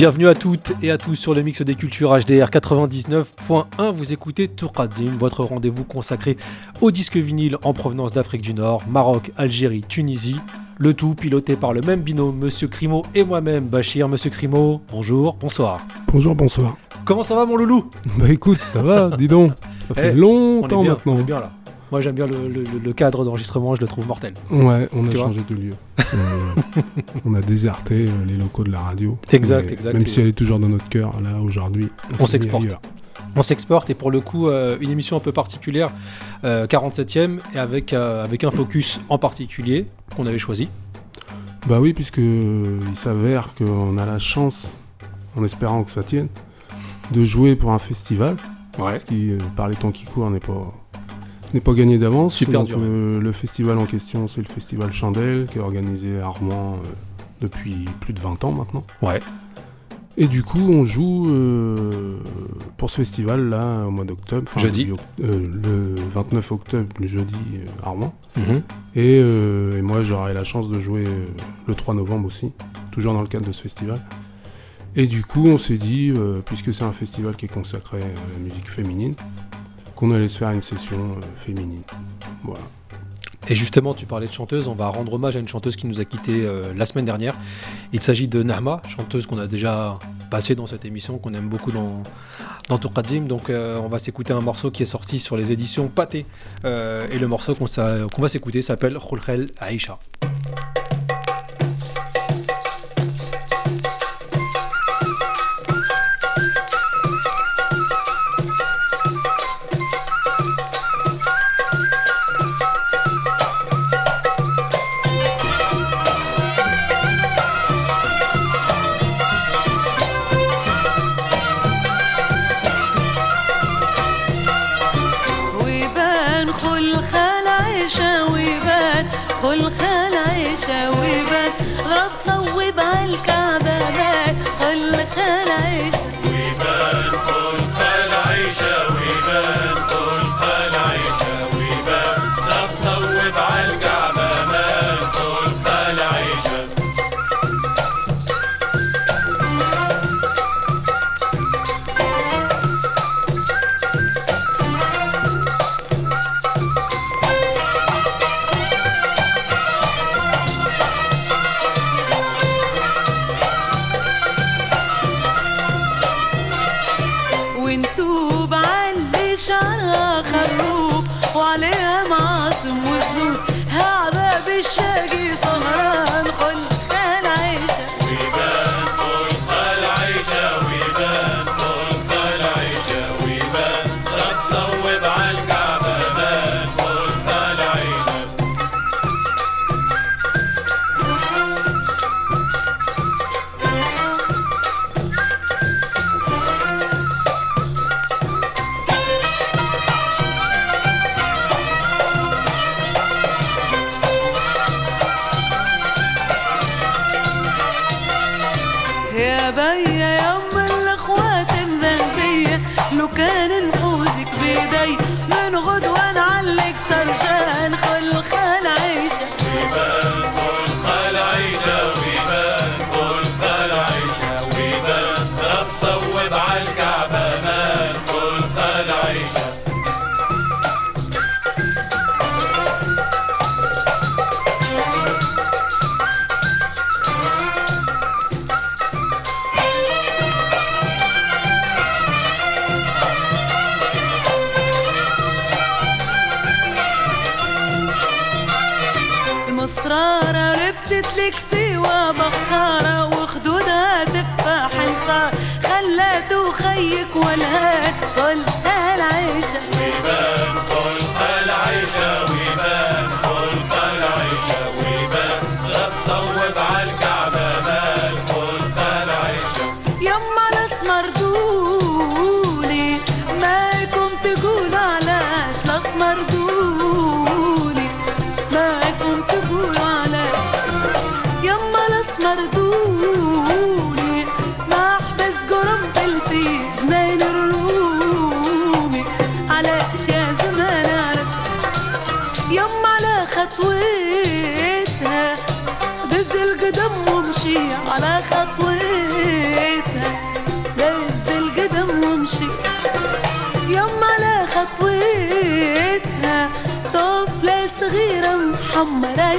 Bienvenue à toutes et à tous sur le mix des cultures HDR 99.1. Vous écoutez Touradim, votre rendez-vous consacré aux disques vinyles en provenance d'Afrique du Nord, Maroc, Algérie, Tunisie. Le tout piloté par le même binôme, Monsieur Crimo et moi-même, Bachir. Monsieur Crimo, bonjour, bonsoir. Bonjour, bonsoir. Comment ça va, mon loulou? Bah écoute, ça va, dis donc. Ça fait Eh, longtemps on est bien, maintenant. on est bien là. Moi j'aime bien le, le- le cadre d'enregistrement, je le trouve mortel. Ouais, on a changé de lieu. Euh, on a déserté euh, les locaux de la radio. Exact, exact. Même si elle est toujours dans notre cœur, là, aujourd'hui, On s'exporte. On s'exporte et pour le coup euh, une émission un peu particulière, euh, 47ème, et avec, avec un focus en particulier qu'on avait choisi. Bah oui, puisque il s'avère qu'on a la chance, en espérant que ça tienne, de jouer pour un festival. Ce qui, euh, par les temps qui courent, n'est pas, n'est pas gagné d'avance. Super Donc, dur, euh, le festival en question, c'est le festival Chandelle, qui est organisé à Rouen euh, depuis plus de 20 ans maintenant. Ouais. Et du coup, on joue euh, pour ce festival-là au mois d'octobre. enfin, Jeudi. le, euh, le 29 octobre, le jeudi, à Rouen. Mhm. Et, et moi, j'aurai la chance de jouer le 3 novembre aussi, toujours dans le cadre de ce festival. Et du coup, on s'est dit, puisque c'est un festival qui est consacré à la musique féminine, qu'on allait se faire une session euh, féminine. Voilà. Et justement, tu parlais de chanteuse, on va rendre hommage à une chanteuse qui nous a quittés euh, la semaine dernière. Il s'agit de Nahma, chanteuse qu'on a déjà passée dans cette émission, qu'on aime beaucoup dans, dans Tourkadim. Donc euh, on va s'écouter un morceau qui est sorti sur les éditions Pâté. Et le morceau qu'on va s'écouter s'appelle Khulkhel Aïcha.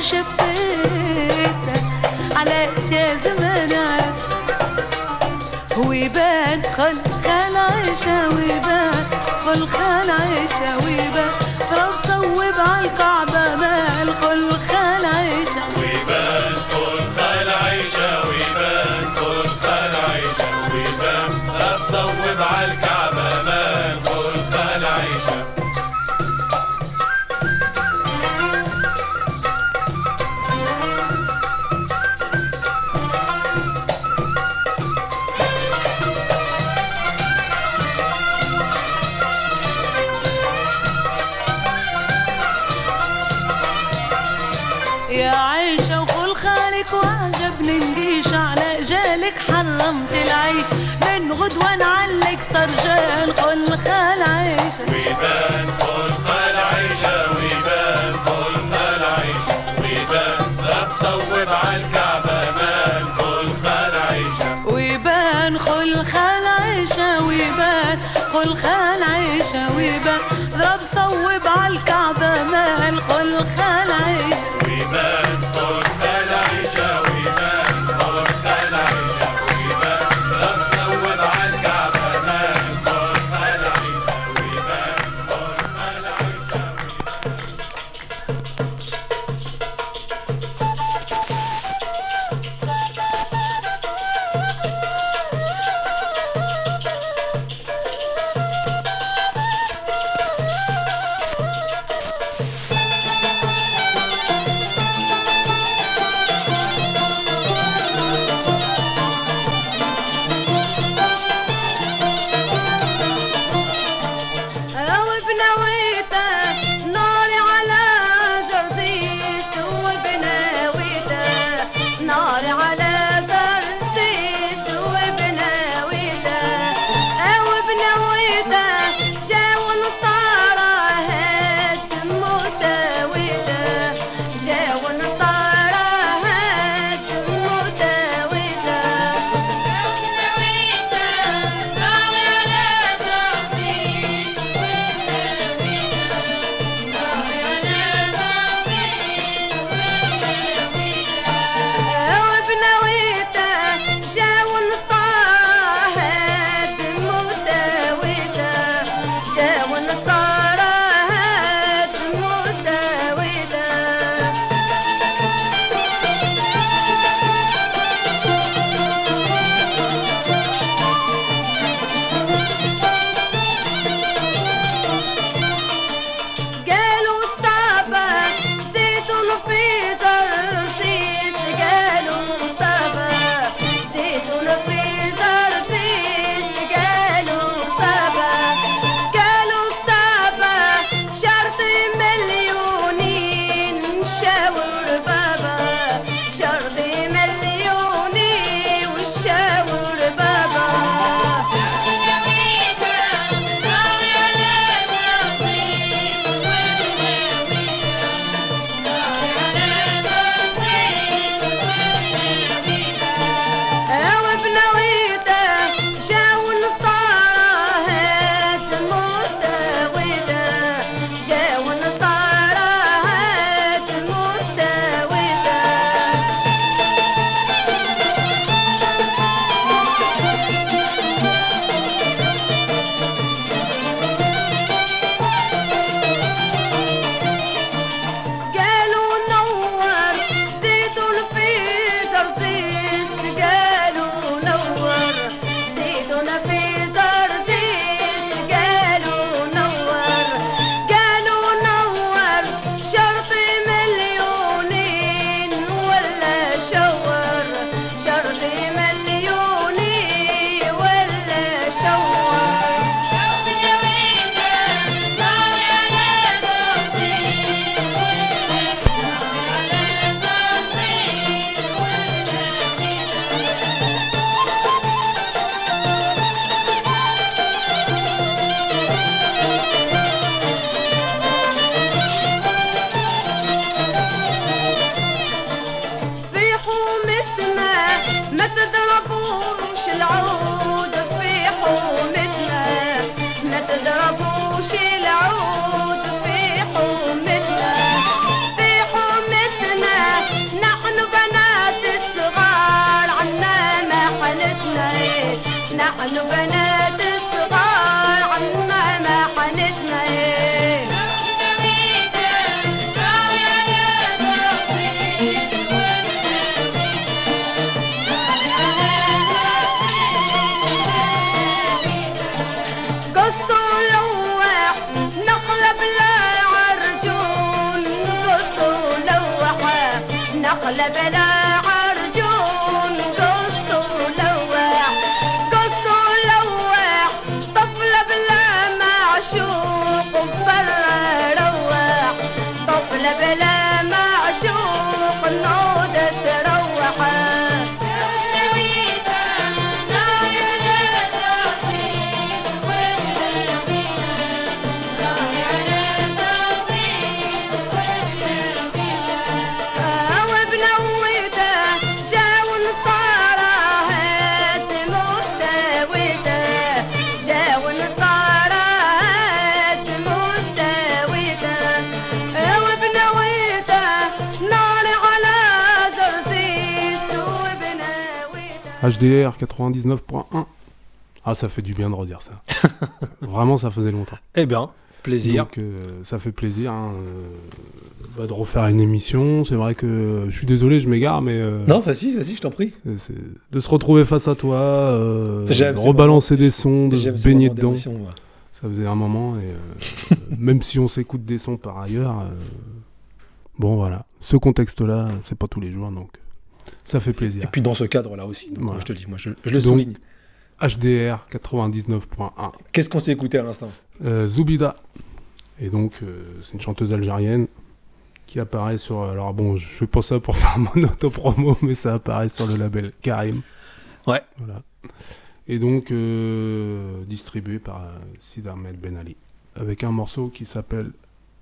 شبيته على يا زمان ويبان خلق العيشة ويبان خلق نعلق سرجان خل خال عيشة ويبان كل خال عيشة ويبان كل خال عيشة ويبان رب صوب عالكعبة مان كل خال عيشة ويبان خل خال عيشة ويبان خل خال عيشة ويبان رب صوب عالكعبة مال خل 99.1. Ah, ça fait du bien de redire ça. Vraiment, ça faisait longtemps. Eh bien, plaisir. Donc, euh, ça fait plaisir hein, euh, bah, de refaire une émission. C'est vrai que je suis désolé, je m'égare, mais euh, non, vas-y, vas-y, je t'en prie. de se retrouver face à toi, de rebalancer des sons, de baigner dedans. Ça faisait un moment, et même si on s'écoute des sons par ailleurs, bon voilà, ce contexte-là, c'est pas tous les jours, donc ça fait plaisir. Et puis dans ce cadre-là aussi. Donc, Voilà. moi, je te le dis, moi, je, je le Donc, souligne. HDR 99.1. Qu'est-ce qu'on s'est écouté à l'instant? Euh, Zoubida. Et donc, euh, c'est une chanteuse algérienne qui apparaît sur. Alors, bon, je fais pas ça pour faire mon auto-promo, mais ça apparaît sur le label Karim. Ouais. Voilà. Et donc, euh, distribué par euh, Sid Ahmed Ben Ali. Avec un morceau qui s'appelle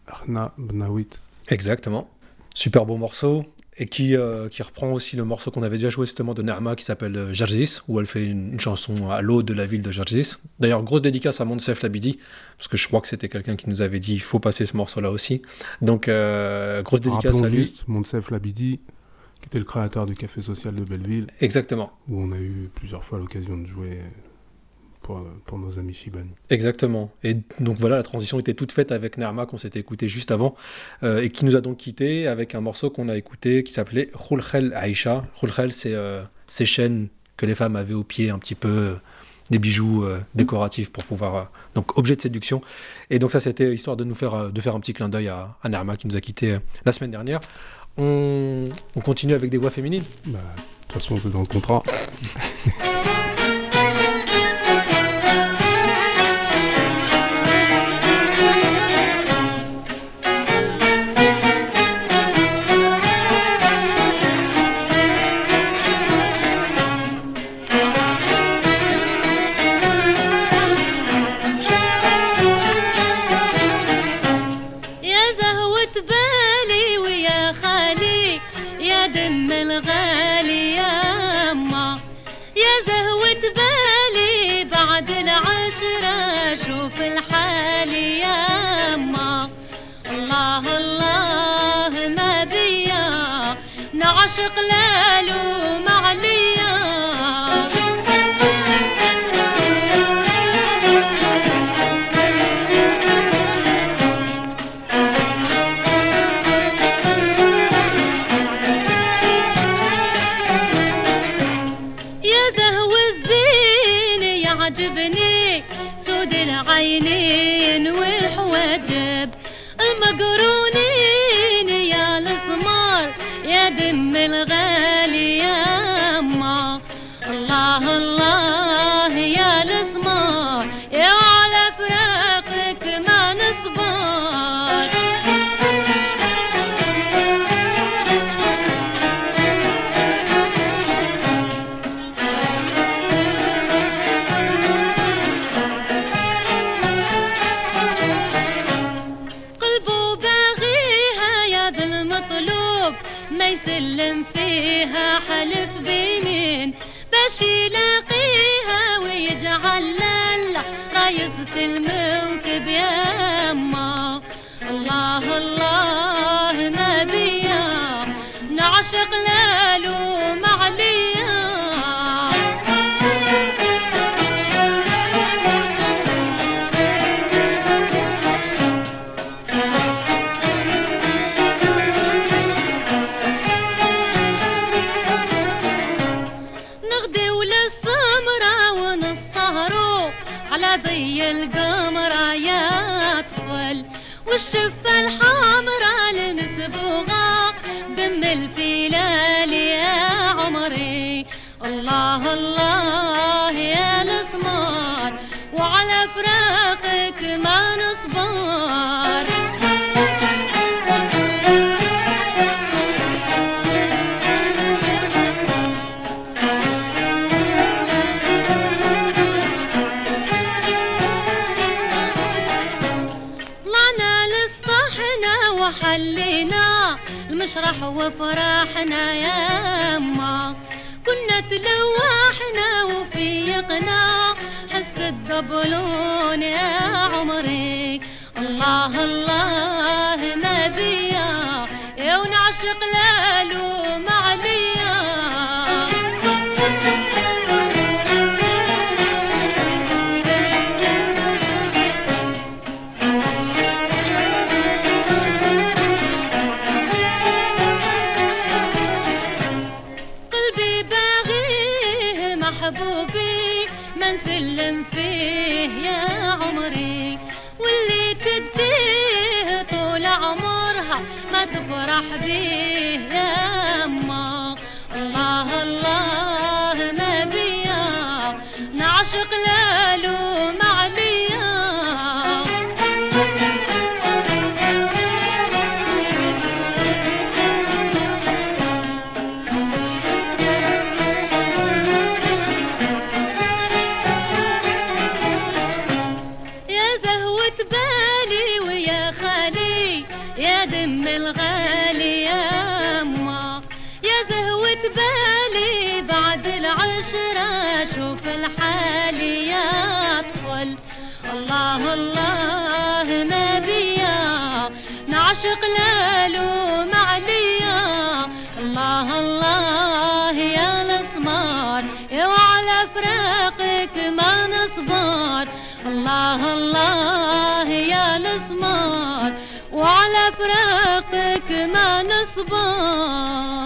Arna Bnawit. Exactement. Super beau morceau. Et qui, euh, qui reprend aussi le morceau qu'on avait déjà joué justement de Nerma qui s'appelle euh, Jarzis, où elle fait une, une chanson à l'eau de la ville de Jarzis. D'ailleurs, grosse dédicace à Monsef Labidi, parce que je crois que c'était quelqu'un qui nous avait dit il faut passer ce morceau-là aussi. Donc, euh, grosse dédicace Rappelons à lui. juste Monsef Labidi, qui était le créateur du Café Social de Belleville, Exactement. où on a eu plusieurs fois l'occasion de jouer pour, pour nos amis Shibani. Exactement. Et donc voilà, la transition était toute faite avec Nerma qu'on s'était écouté juste avant euh, et qui nous a donc quitté avec un morceau qu'on a écouté qui s'appelait Khulkhel Aïcha. Khulkhel, c'est euh, ces chaînes que les femmes avaient au pied, un petit peu euh, des bijoux euh, décoratifs pour pouvoir euh, donc objet de séduction. Et donc ça, c'était histoire de nous faire euh, de faire un petit clin d'œil à, à Nerma qui nous a quitté euh, la semaine dernière. On, on continue avec des voix féminines. Bah, de toute façon, c'est dans le contrat. to وفرحنا يا ما كنا تلوحنا وفيقنا. حس الدبلون يا عمري. الله الله ما بيا. يا ونعشق لالو معليا 吧。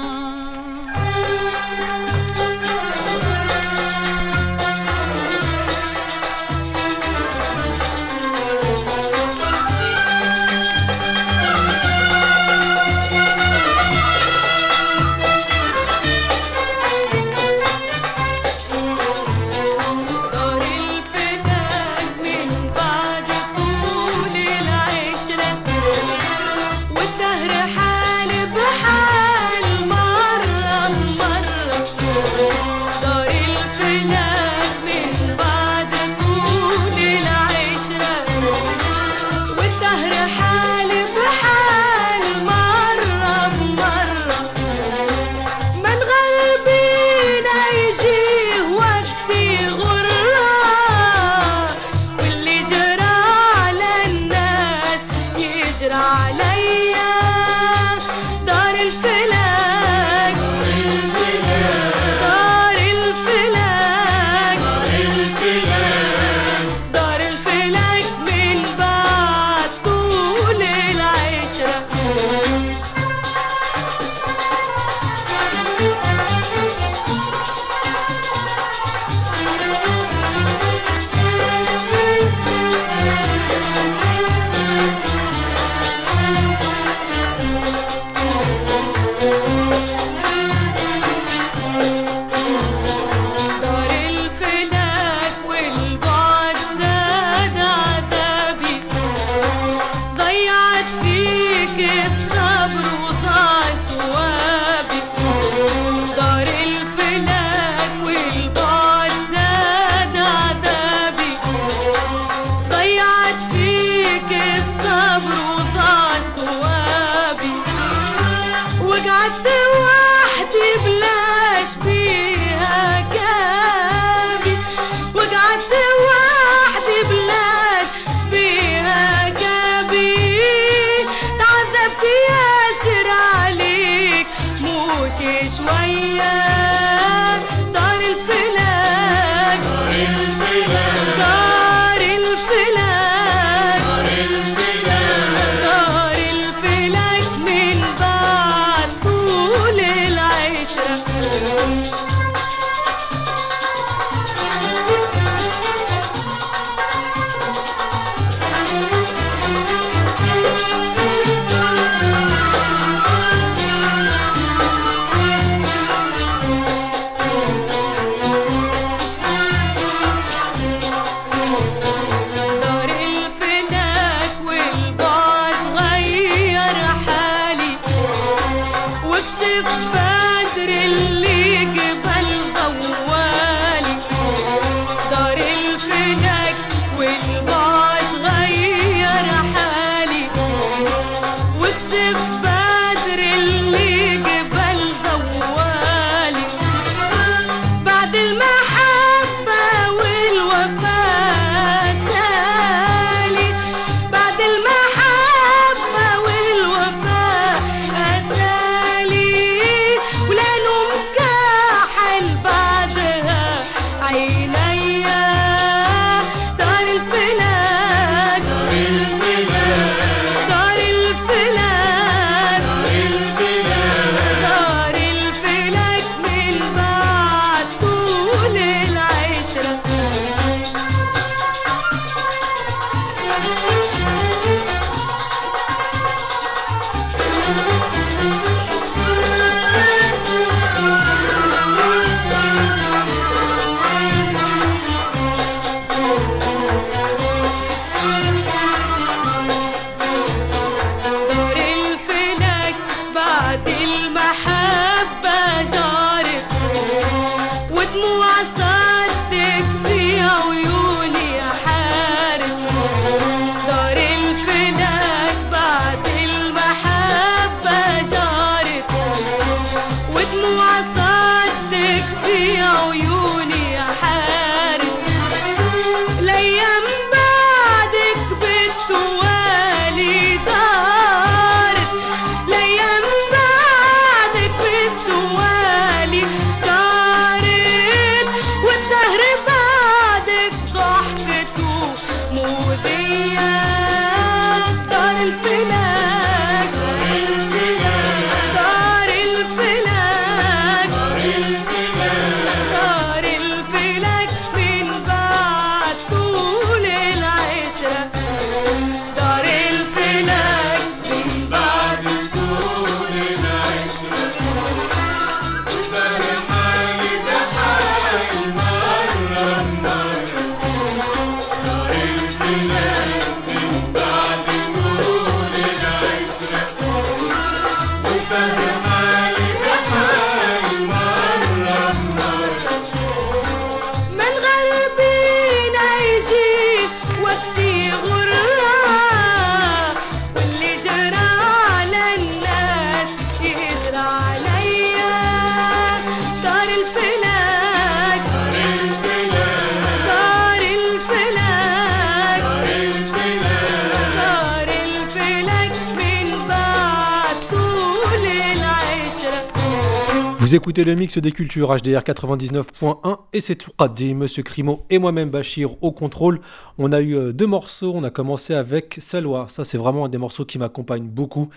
Vous écoutez le mix des cultures HDR 99.1 et c'est tout Qaddi, Monsieur Crimo et moi-même Bachir au contrôle. On a eu euh, deux morceaux, on a commencé avec Salwa, ça c'est vraiment un des morceaux qui m'accompagne beaucoup.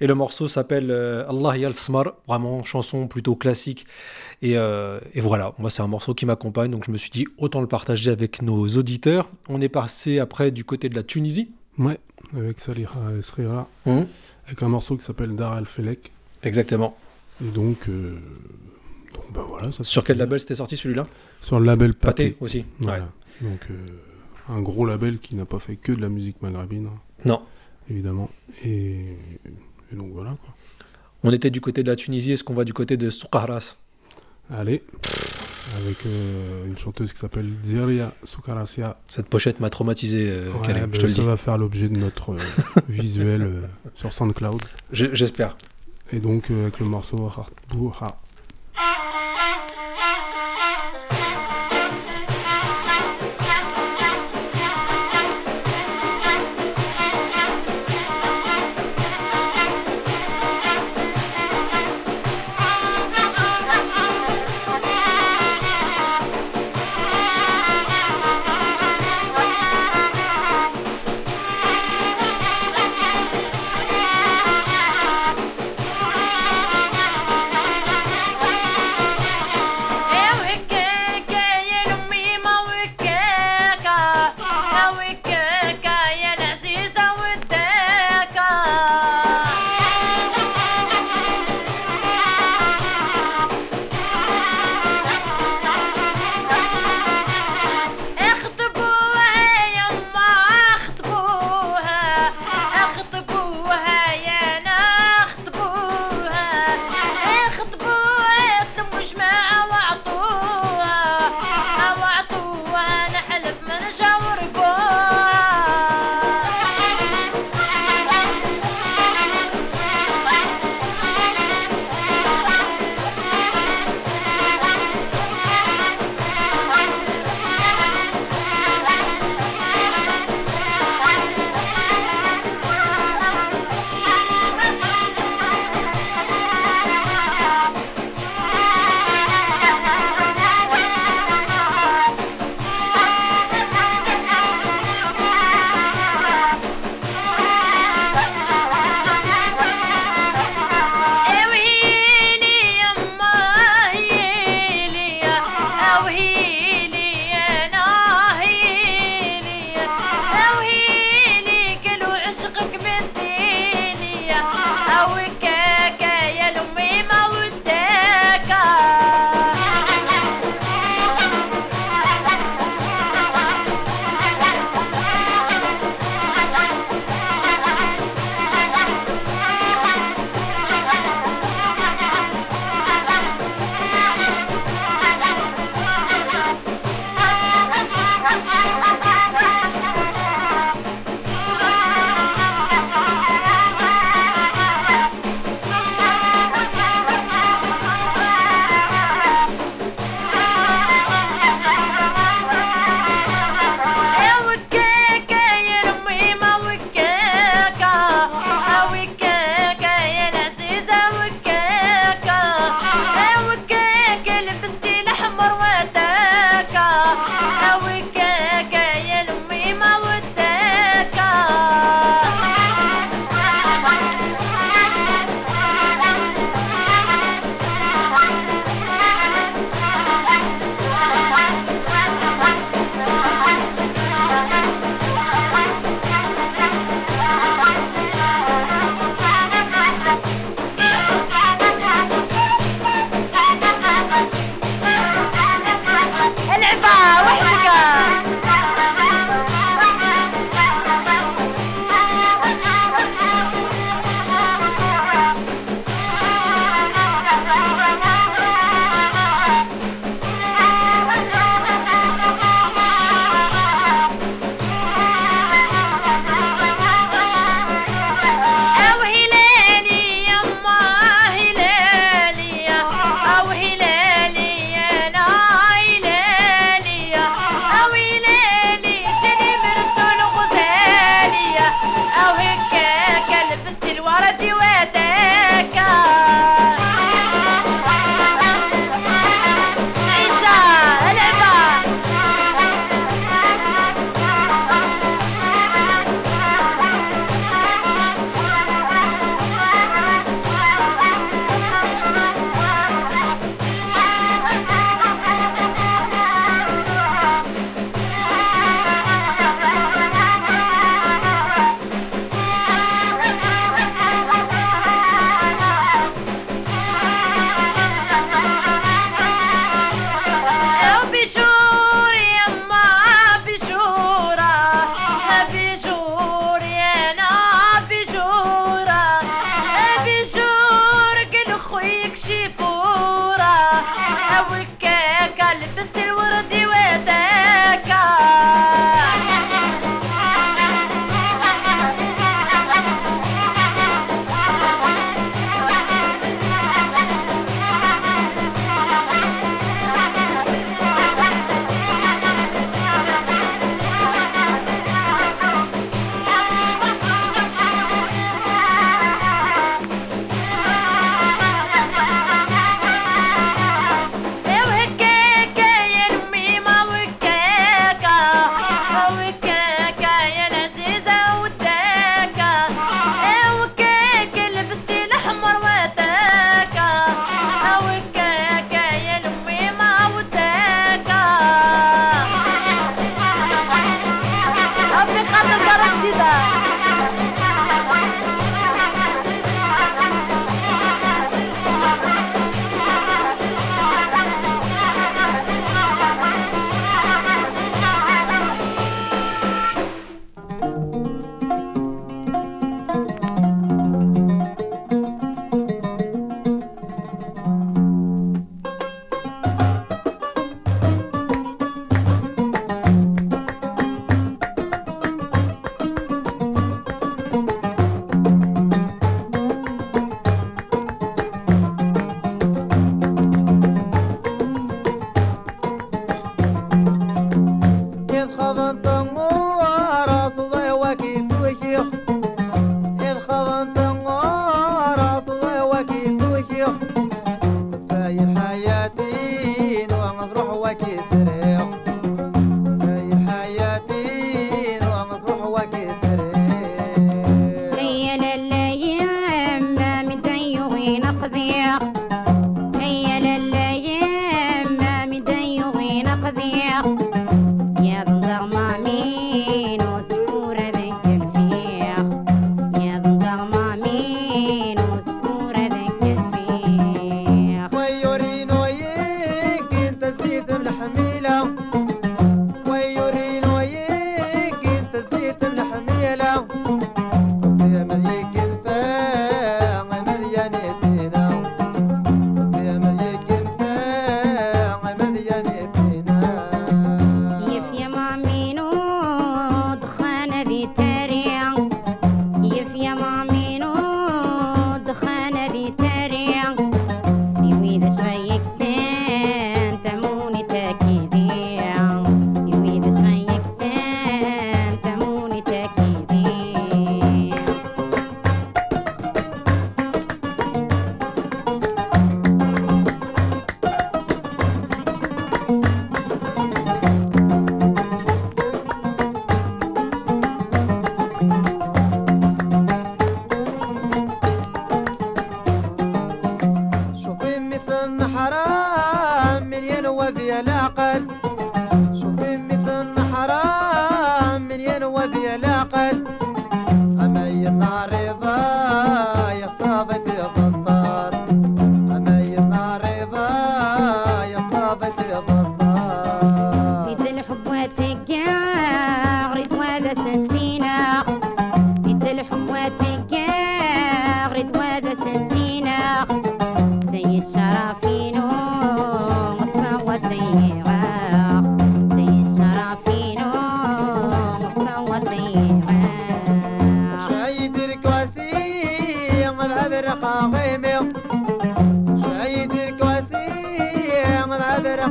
Et le morceau s'appelle euh, Allah Yal Smar, vraiment chanson plutôt classique. Et, euh, et voilà, moi c'est un morceau qui m'accompagne, donc je me suis dit autant le partager avec nos auditeurs. On est passé après du côté de la Tunisie. Ouais, avec Salih Srira, avec un morceau qui s'appelle Dar al Felek. Exactement. Et donc, euh, donc bah voilà. Ça Sur quel label c'était sorti celui-là? Sur le label Pâté Pâté. aussi. Voilà. Ouais. Donc, euh, un gros label qui n'a pas fait que de la musique maghrébine, hein, Non. évidemment. Et, et donc voilà quoi. On était du côté de la Tunisie, est-ce qu'on va du côté de Soukharas? Allez, avec euh, une chanteuse qui s'appelle Ziria Soukarasia. Cette pochette m'a traumatisé, euh, Ouais, Karim, je te le ça va faire l'objet de notre euh, visuel sur SoundCloud. Je- J'espère. Et donc euh, avec le morceau Hartbouha.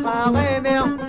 华为没。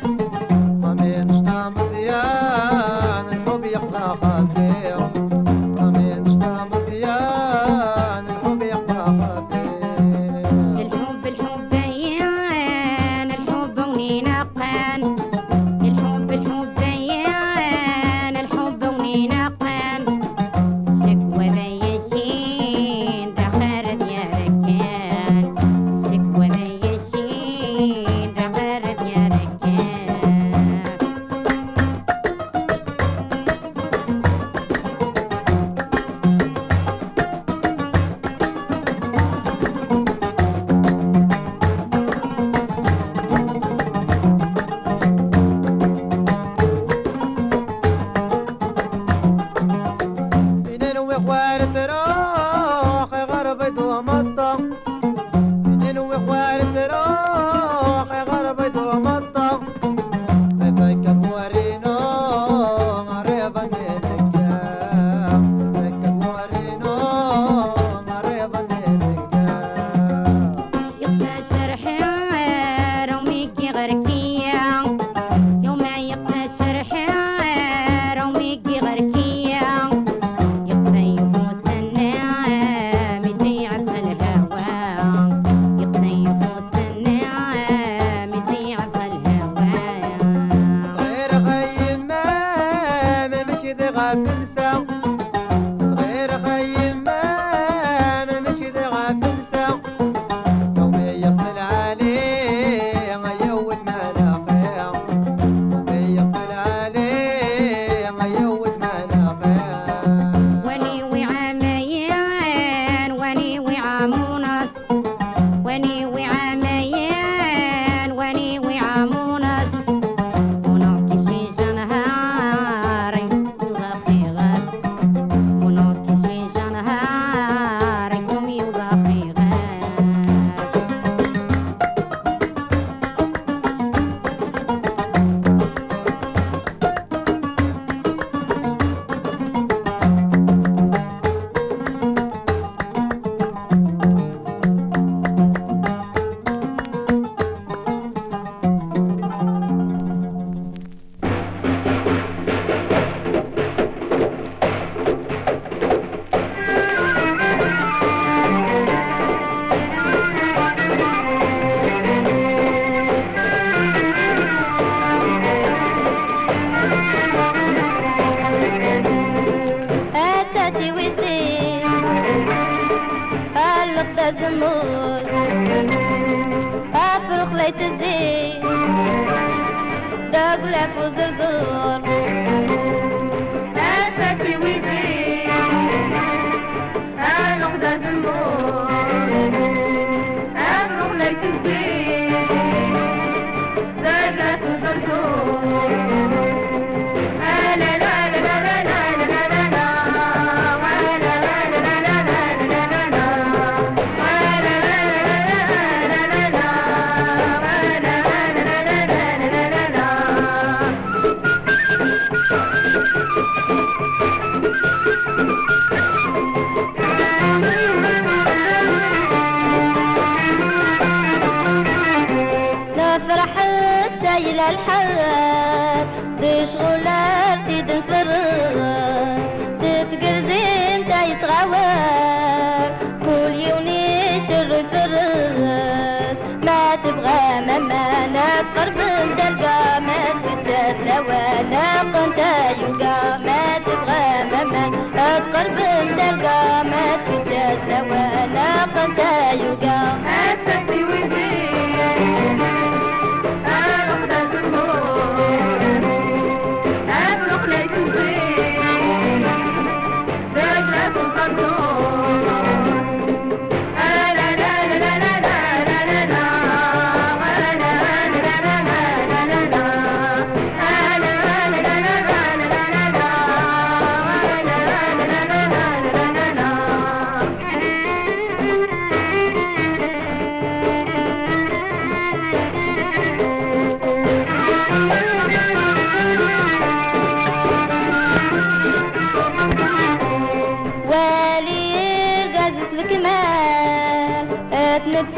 الكمال اتنت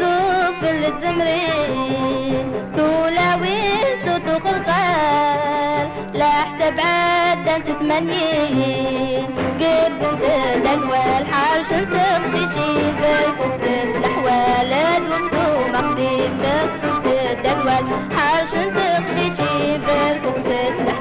في الزمرين طولا وسط وقلقال لا حسب عدة تتمني غير زنت الأنوال حرش تخشيشي فوكسس الأحوال دوكسو مقديم فوكسس الأنوال حرش تخشيشي فوكسس الأحوال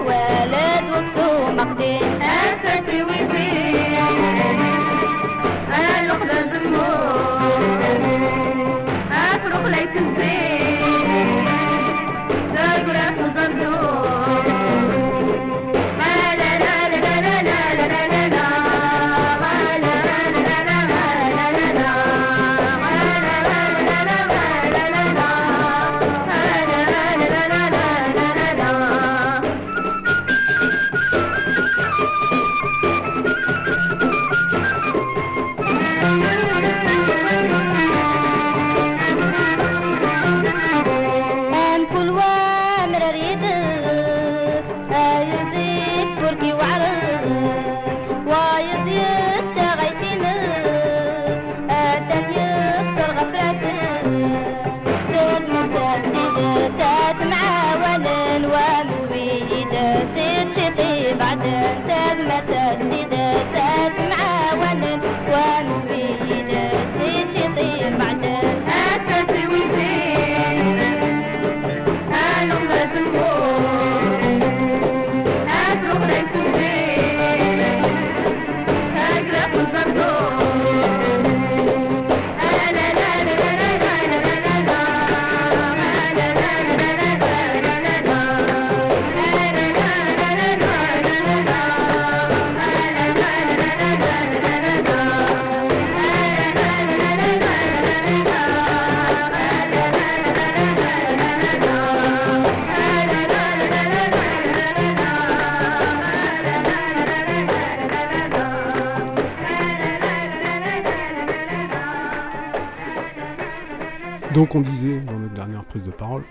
Disait dans notre dernière prise de parole,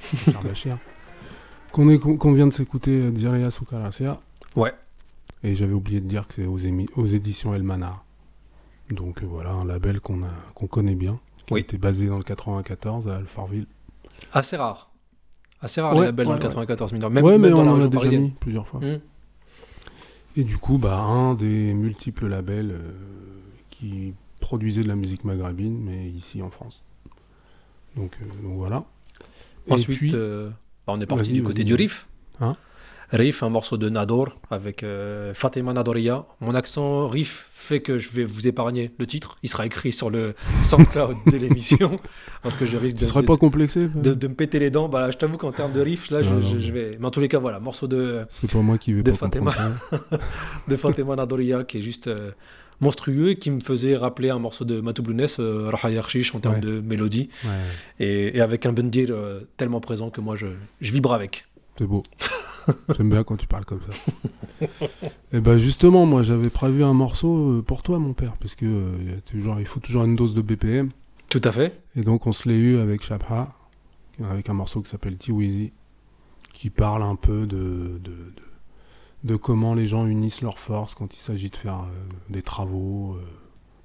Charles qu'on vient de s'écouter Diria Sukarasia. Ouais. Et j'avais oublié de dire que c'est aux, aux éditions El Manar. Donc euh, voilà, un label qu'on connaît bien, qui Oui. était basé dans le 94 à Alfortville. Assez rare. Assez rare Ouais, les labels dans le ouais. 94 mineurs. Même, ouais, même mais dans on la en a déjà parisienne. mis plusieurs fois. Hmm. Et du coup, bah, un des multiples labels euh, qui produisait de la musique maghrébine, mais ici en France. Donc, euh, donc voilà. Ensuite, puis- euh, bah, on est parti du côté du riff. Hein riff, un morceau de Nador avec euh, Fatima Nadoria. Mon accent riff fait que je vais vous épargner le titre. Il sera écrit sur le SoundCloud de l'émission parce que je risque Tu de, serais pas complexé de- de me péter les dents. Bah, je t'avoue qu'en termes de riff, là, je, Non, je- non. je vais. Mais en tous les cas, voilà, morceau de, C'est pas moi qui vais de pas Fatima. de Fatima Nadoria qui est juste euh, monstrueux et qui me faisait rappeler un morceau de Matou Blounes, euh, Raha en termes Ouais. de mélodie Ouais, et, et avec un bendir euh, tellement présent que moi je, je vibre avec. c'est beau. J'aime bien quand tu parles comme ça. Et ben justement, moi j'avais prévu un morceau euh, pour toi, mon père, parce que euh, il toujours, faut toujours une dose de BPM. Tout à fait. Et donc on se l'est eu avec Shabha, avec un morceau qui s'appelle Tiwizi, qui parle un peu de, de, de, de comment les gens unissent leurs forces quand il s'agit de faire euh, des travaux euh,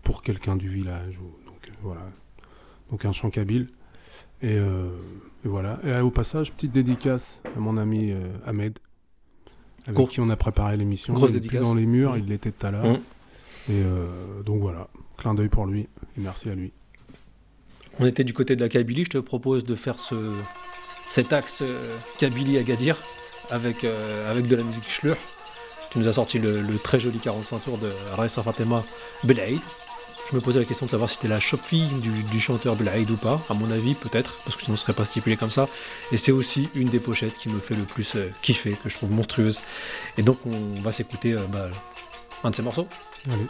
pour quelqu'un du village. ou- donc euh, voilà. Donc un chant kabyle. Et, et voilà. Et au passage, petite dédicace à mon ami Ahmed, avec Gros- qui on a préparé l'émission. Grosse Il plus dédicace. dans les murs, il l'était tout à l'heure. Mm. Et donc voilà, clin d'œil pour lui et merci à lui. On était du côté de la Kabylie. Je te propose de faire ce, cet axe Kabylie-Agadir avec, euh, avec de la musique Schlur. Tu nous as sorti le, très joli 45 tours de Raissa Fatima Belaïd. Je me posais la question de savoir si c'était la shop-fille du, chanteur Blaïd ou pas. À mon avis, peut-être, parce que sinon ce serait pas stipulé comme ça. Et c'est aussi une des pochettes qui me fait le plus euh, kiffer, que je trouve monstrueuse. Et donc on va s'écouter euh, bah, un de ces morceaux. Allez.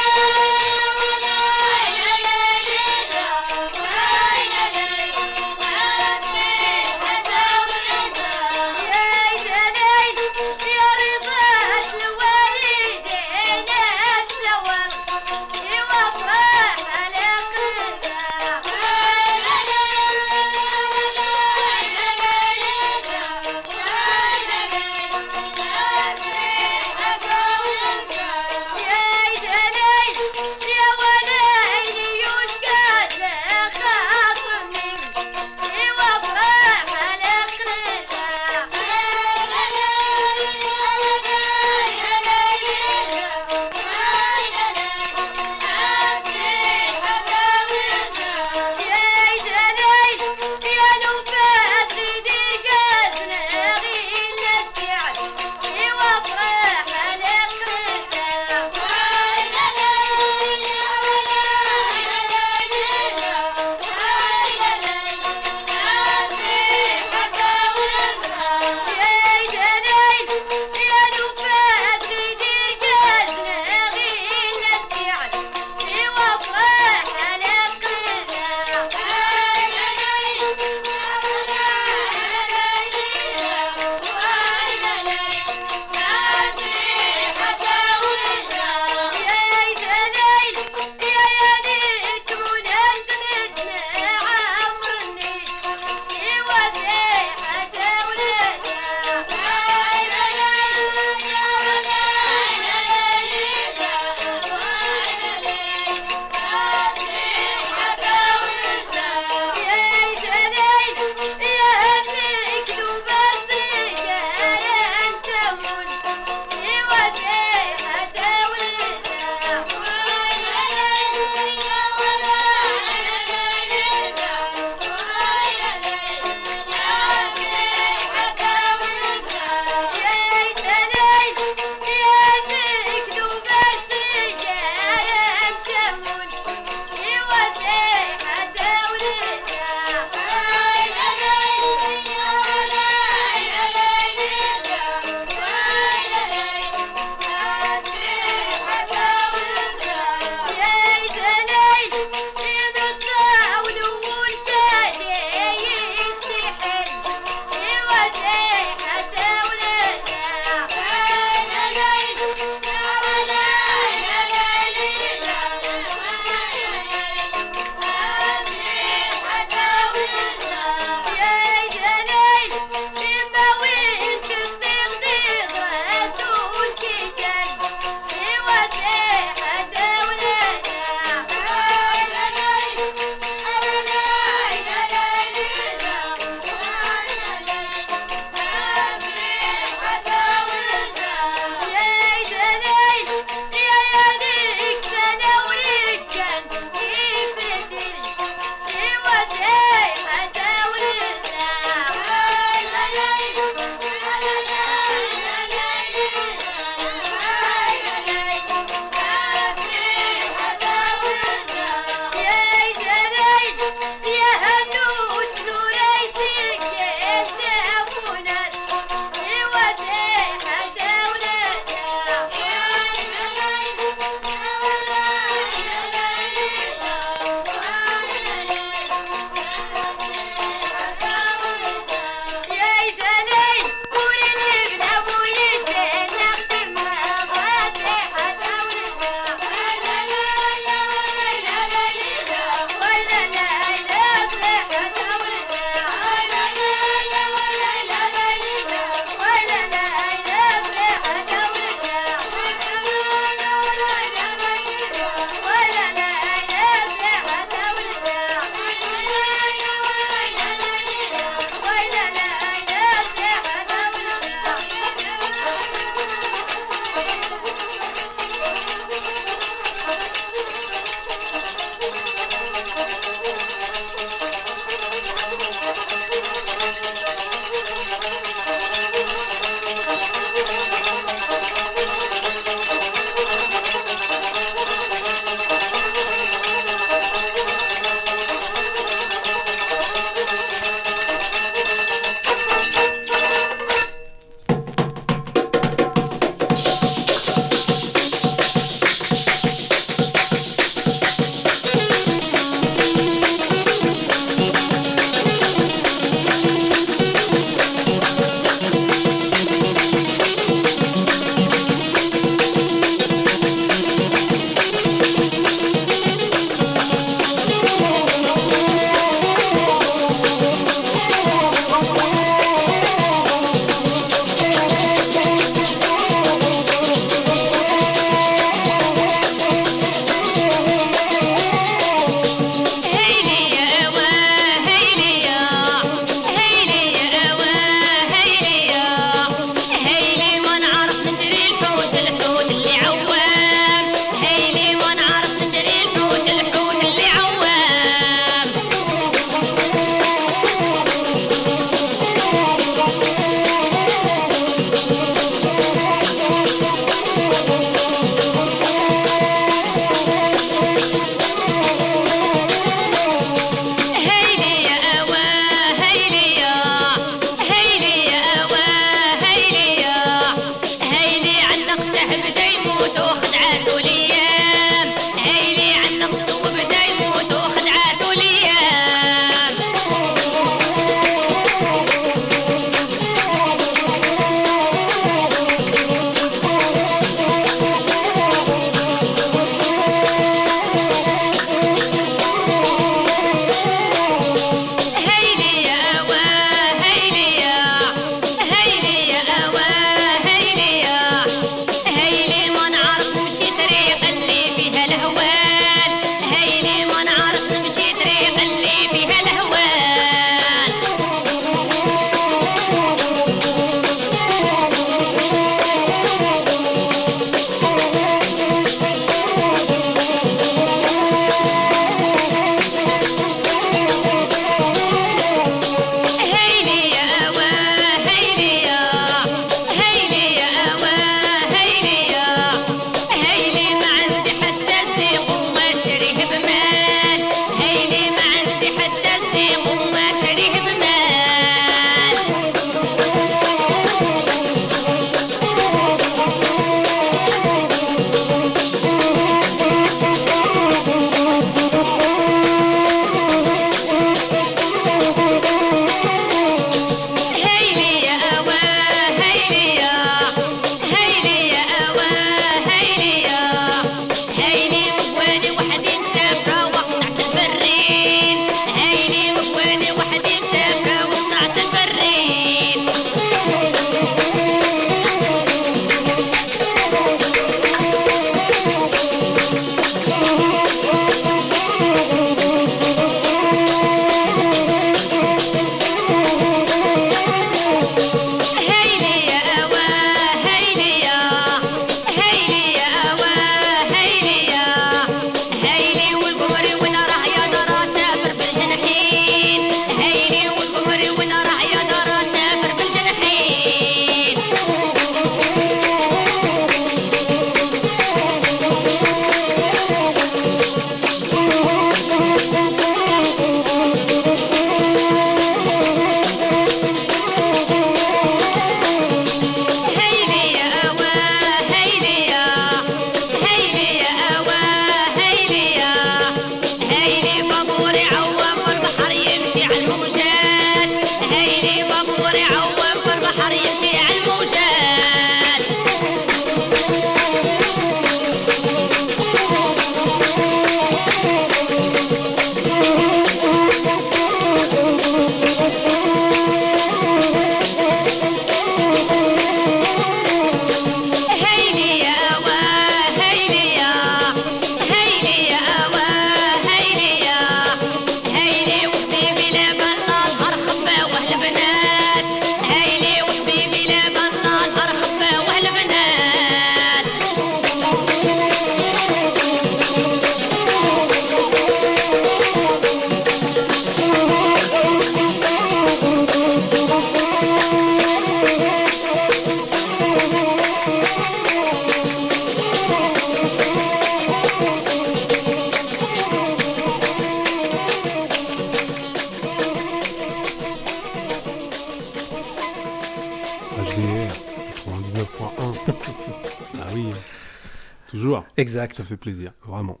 Ça fait plaisir, vraiment.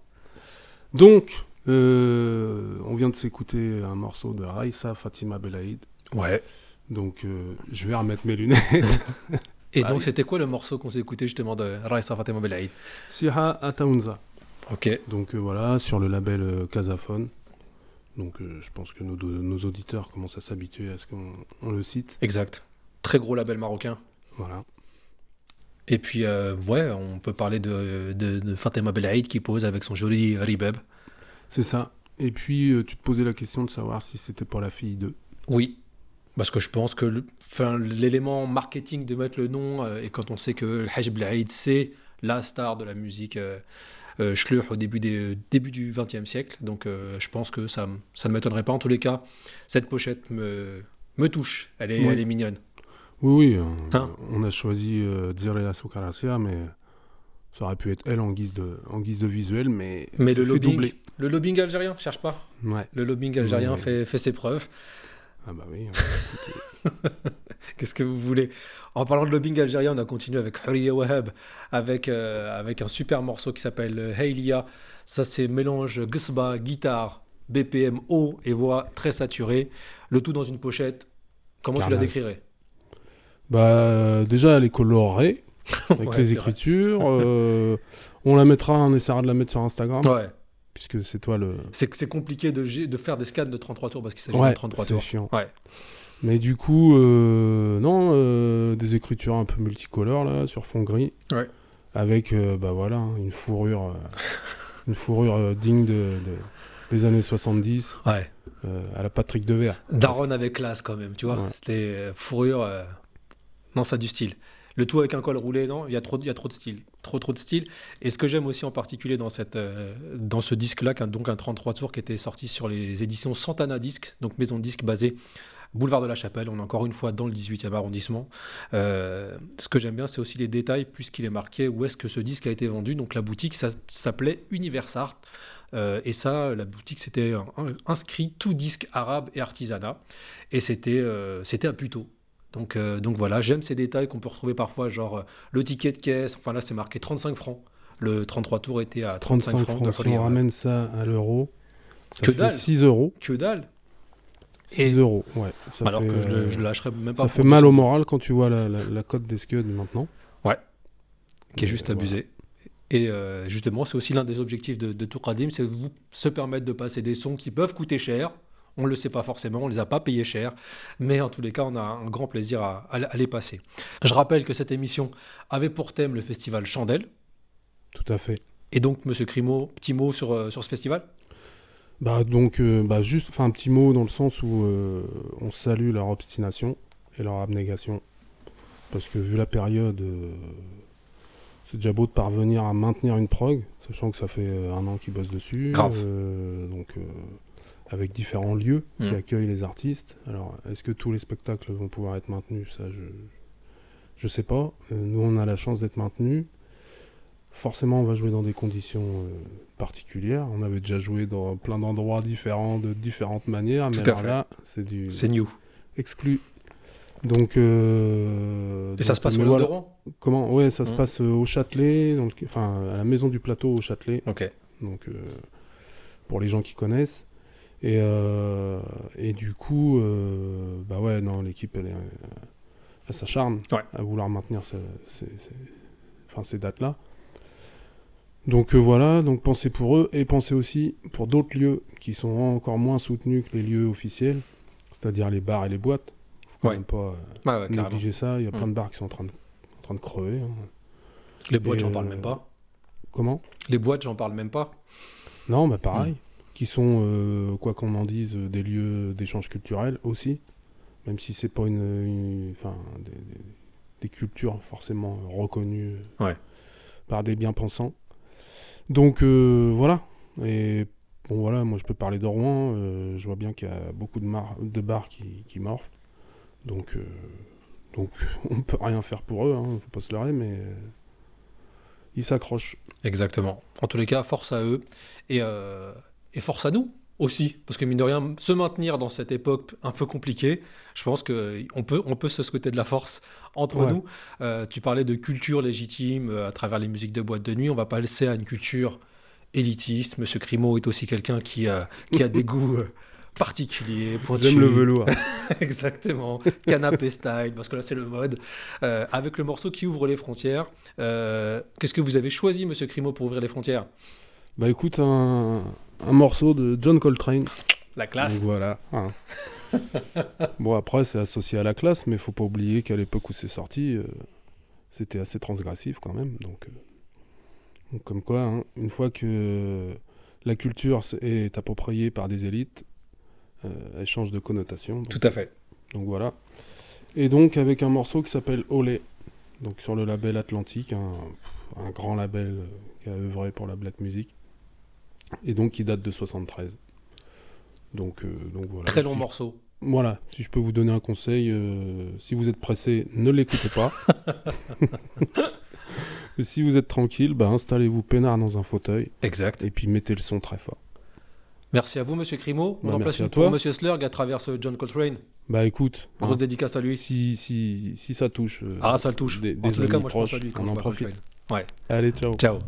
Donc, euh, on vient de s'écouter un morceau de Raissa Fatima Belaïd. Ouais. Donc, euh, je vais remettre mes lunettes. Et Ah donc, oui. c'était quoi le morceau qu'on s'est écouté justement de Raissa Fatima Belaïd? Siha Ataunza. Ok. Donc euh, voilà, sur le label Casaphone. Donc je pense que nos, nos auditeurs commencent à s'habituer à ce qu'on on le cite. Exact. Très gros label marocain. Voilà. Et puis, euh, ouais, on peut parler de, de, de Fatima Belaïd qui pose avec son joli ribeb. C'est ça. Et puis euh, tu te posais la question de savoir si c'était pas la fille d'eux. Oui. Parce que je pense que l'élément marketing de mettre le nom, euh, et quand on sait que le Hajj Belaïd, c'est la star de la musique shluh au début, des, début du XXe siècle, donc je pense que ça, ne m'étonnerait pas. En tous les cas, cette pochette me, me touche. Elle est, Oui. elle est mignonne. Oui, oui. On, Hein on a choisi euh, Sukarasia, mais ça aurait pu être elle en guise de, en guise de visuel, mais, Mais le lobbying, doubler. le lobbying algérien, cherche pas. Ouais. Le lobbying algérien Ouais. fait, fait ses preuves. Ah bah oui. Qu'est-ce que vous voulez? En parlant de lobbying algérien, on a continué avec Huriya Wahab, avec, euh, avec un super morceau qui s'appelle euh, Heilia. Ça, c'est mélange gsba, guitare, BPM haut et voix très saturée. Le tout dans une pochette. Comment tu la décrirais? Bah déjà elle est colorée avec Ouais, les écritures. euh, on la mettra, on essaiera de la mettre sur Instagram, Ouais. puisque c'est toi le. C'est compliqué de, de faire des scans de 33 tours parce qu'il s'agit Ouais, de 33 c'est tours. chiant. Ouais. Mais du coup, euh, non, euh, des écritures un peu multicolores là, sur fond gris. Ouais. Avec, bah voilà, hein, une fourrure, une fourrure digne de, de- des années 70, Ouais. euh, à la Patrick Devers. Daron avec classe quand même, tu vois. Ouais. C'était fourrure. euh, Non, ça a du style. Le tout avec un col roulé, non Il y a trop, il a trop de style. Trop, trop de style. Et ce que j'aime aussi en particulier dans, euh, ce disque-là, donc un 33 tours qui était sorti sur les éditions Santana Disc, donc maison de disque basée boulevard de la Chapelle. On est encore une fois dans le 18e arrondissement. Euh, ce que j'aime bien, c'est aussi les détails, puisqu'il est marqué où est-ce que ce disque a été vendu. Donc la boutique, ça s'appelait Universart. Euh, et ça, la boutique, c'était inscrit tout disque arabe et artisanat. Et c'était euh, c'était à. Donc, euh, donc voilà, j'aime ces détails qu'on peut retrouver parfois, genre euh, le ticket de caisse. Enfin là, c'est marqué 35 francs. Le 33 tours était à 35, 35 francs. si on ouais. ramène ça à l'euro, ça Que fait dalle. 6 euros. Que dalle 6 Et- euros, ouais. Ça Alors fait, que je, euh, je lâcherais même pas. ça fait mal 200, au moral quand tu vois la, la, la cote des Scud maintenant. Qui est juste Euh, abusé. Et euh, justement, c'est aussi l'un des objectifs de, de Touradim, c'est de vous se permettre de passer des sons qui peuvent coûter cher. On ne le sait pas forcément, on ne les a pas payés cher, mais en tous les cas, on a un grand plaisir à, les passer. Je rappelle que cette émission avait pour thème le festival Chandelle. Tout à fait. Et donc, Monsieur Crimo, petit mot sur, euh, sur ce festival? Bah donc, euh, bah juste, enfin un petit mot dans le sens où euh, on salue leur obstination et leur abnégation, parce que vu la période, euh, c'est déjà beau de parvenir à maintenir une prog, sachant que ça fait un an qu'ils bossent dessus, Grave. donc avec différents lieux qui Mm. accueillent les artistes. Alors, est-ce que tous les spectacles vont pouvoir être maintenus? Ça, je je sais pas. Euh, nous, on a la chance d'être maintenus. Forcément, on va jouer dans des conditions euh, particulières. On avait déjà joué dans plein d'endroits différents, de différentes manières, Tout mais à alors fait. là, c'est du C'est new. exclu. Donc, euh, Et ça se passe au voilà. Comment? Ouais, ça se Mm. passe au Châtelet, enfin à la maison du plateau au Châtelet Ok. donc pour les gens qui connaissent. Et, euh, et du coup, euh, bah ouais, non, l'équipe, elle, euh, elle s'acharne Ouais. à vouloir maintenir ce- ces, ces- enfin, ces dates-là. Donc euh, voilà, donc pensez pour eux et pensez aussi pour d'autres lieux qui sont encore moins soutenus que les lieux officiels, c'est-à-dire les bars et les boîtes. Faut quand Ouais. même pas euh, Ouais, ouais, carrément. négliger ça. Il y a Mm. plein de bars qui sont en train de, en train de crever. hein. Les boîtes, j'en parle même pas. Comment? Les boîtes, j'en parle même pas. Non, bah Mm. pareil. Qui sont, euh, quoi qu'on en dise, euh, des lieux d'échange culturel aussi. Même si c'est pas une, enfin, des, des- des cultures forcément reconnues euh, Ouais. par des bien-pensants. Donc euh, voilà. Et bon voilà, moi je peux parler de Rouen. euh, je vois bien qu'il y a beaucoup de, mar- de bars qui, qui morflent. Donc, donc on peut rien faire pour eux, hein, faut pas se leurrer, mais ils s'accrochent. Exactement. En tous les cas, force à eux et, euh, et force à nous. aussi, parce que mine de rien, se maintenir dans cette époque un peu compliquée, je pense qu'on peut, on peut se souhaiter de la force entre Ouais. nous. Euh, tu parlais de culture légitime euh, à travers les musiques de boîte de nuit, on va passer à une culture élitiste. Monsieur Crimo est aussi quelqu'un qui, a- qui a des goûts euh, particuliers. J'aime le velours. Exactement, canapé style, parce que là c'est le mode. Euh, avec le morceau qui ouvre les frontières, euh, qu'est-ce que vous avez choisi, Monsieur Crimo, pour ouvrir les frontières? Bah écoute, un, un morceau de John Coltrane. La Donc classe. voilà. hein. bon, après, c'est associé à la classe, mais faut pas oublier qu'à l'époque où c'est sorti, euh, c'était assez transgressif quand même. Donc, euh, donc comme quoi, hein, une fois que la culture est appropriée par des élites, euh, elle change de connotation. Donc, Tout à fait. donc voilà. Et donc avec un morceau qui s'appelle Olé, donc sur le label Atlantique, un, un grand label qui a œuvré pour la black music, et donc qui date de 73. Donc, euh, donc voilà. Très long Si- morceau. Voilà, si je peux vous donner un conseil, euh, si vous êtes pressé, ne l'écoutez pas. et si vous êtes tranquille, bah, installez-vous peinard dans un fauteuil Exact. et puis mettez le son très fort. Merci à vous, Monsieur Crimo. On Bah, en place merci à une pour Monsieur Slurg à travers ce John Coltrane. Bah écoute, Grosse hein, dédicace à lui. si, si, si ça touche euh, Ah, ça le touche. des, en des les cas, moi je pense à lui quand on en profite. Coltrane. Allez, ciao. Ciao.